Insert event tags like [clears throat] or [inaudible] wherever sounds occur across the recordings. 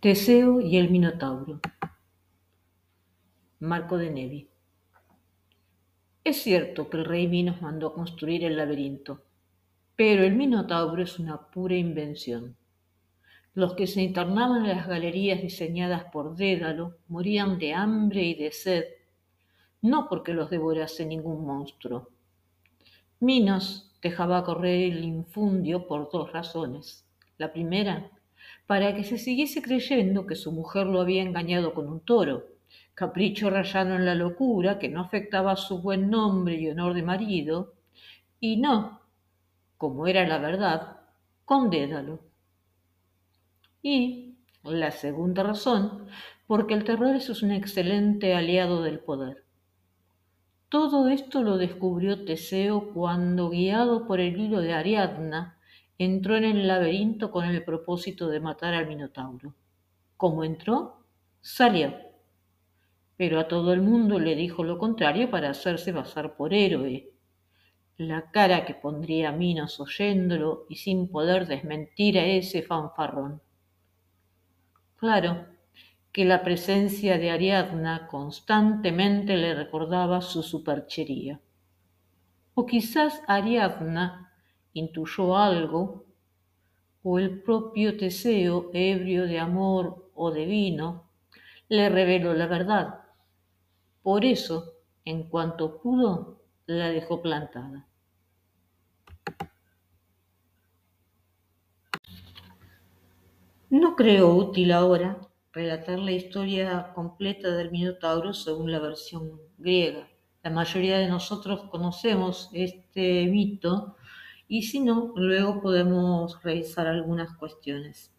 Teseo y el Minotauro. Marco de Nevi. Es cierto que el rey Minos mandó construir el laberinto, pero el Minotauro es una pura invención. Los que se internaban en las galerías diseñadas por Dédalo morían de hambre y de sed, no porque los devorase ningún monstruo. Minos dejaba correr el infundio por dos razones. La primera, para que se siguiese creyendo que su mujer lo había engañado con un toro, capricho rayano en la locura que no afectaba su buen nombre y honor de marido, y no, como era la verdad, con Dédalo. Y la segunda razón, porque el terror es un excelente aliado del poder. Todo esto lo descubrió Teseo cuando, guiado por el hilo de Ariadna, entró en el laberinto con el propósito de matar al Minotauro. Como entró, salió. Pero a todo el mundo le dijo lo contrario para hacerse pasar por héroe. La cara que pondría Minos oyéndolo y sin poder desmentir a ese fanfarrón. Claro que la presencia de Ariadna constantemente le recordaba su superchería. O quizás Ariadna intuyó algo, o el propio Teseo, ebrio de amor o de vino, le reveló la verdad. Por eso, en cuanto pudo, la dejó plantada. No creo útil ahora relatar la historia completa del Minotauro según la versión griega. La mayoría de nosotros conocemos este mito y si no, luego podemos revisar algunas cuestiones.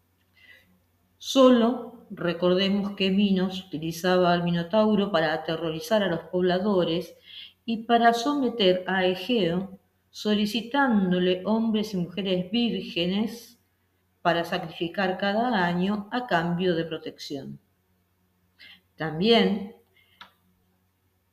Solo recordemos que Minos utilizaba al Minotauro para aterrorizar a los pobladores y para someter a Egeo, solicitándole hombres y mujeres vírgenes para sacrificar cada año a cambio de protección. También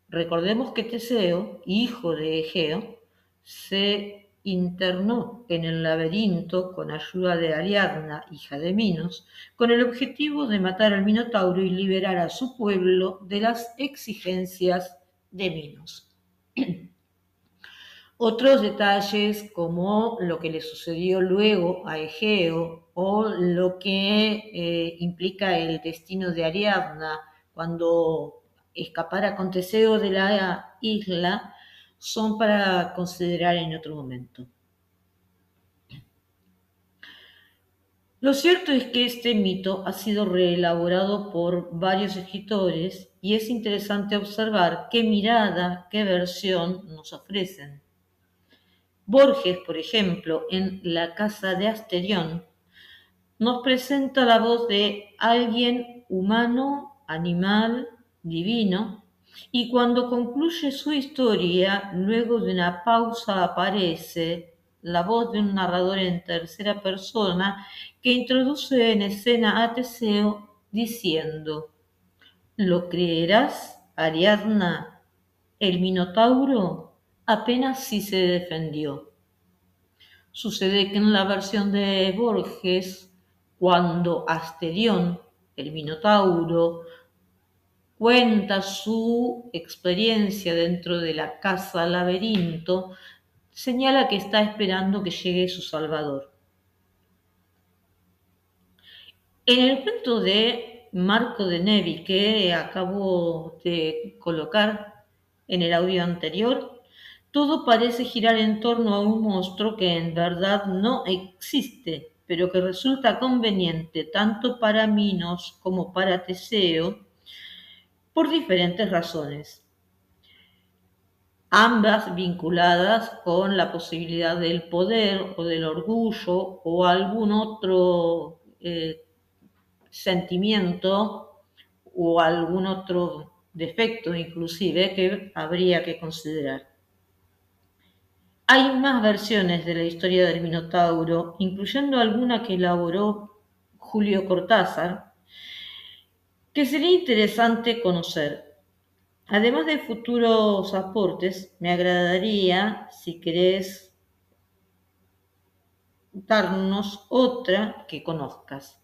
recordemos que Teseo, hijo de Egeo, se internó en el laberinto con ayuda de Ariadna, hija de Minos, con el objetivo de matar al Minotauro y liberar a su pueblo de las exigencias de Minos. [clears throat] Otros detalles como lo que le sucedió luego a Egeo o lo que eh, implica el destino de Ariadna cuando escapara con Teseo de la isla son para considerar en otro momento. Lo cierto es que este mito ha sido reelaborado por varios escritores y es interesante observar qué mirada, qué versión nos ofrecen. Borges, por ejemplo, en La casa de Asterión, nos presenta la voz de alguien humano, animal, divino, y cuando concluye su historia, luego de una pausa aparece la voz de un narrador en tercera persona que introduce en escena a Teseo diciendo, ¿lo creerás, Ariadna? El Minotauro apenas si se defendió. Sucede que en la versión de Borges, cuando Asterión, el Minotauro, cuenta su experiencia dentro de la casa laberinto, señala que está esperando que llegue su Salvador. En el cuento de Marco de Nevi que acabo de colocar en el audio anterior, todo parece girar en torno a un monstruo que en verdad no existe, pero que resulta conveniente tanto para Minos como para Teseo por diferentes razones, ambas vinculadas con la posibilidad del poder o del orgullo o algún otro eh, sentimiento o algún otro defecto inclusive que habría que considerar. Hay más versiones de la historia del Minotauro, incluyendo alguna que elaboró Julio Cortázar, que sería interesante conocer. Además de futuros aportes, me agradaría, si querés, darnos otra que conozcas.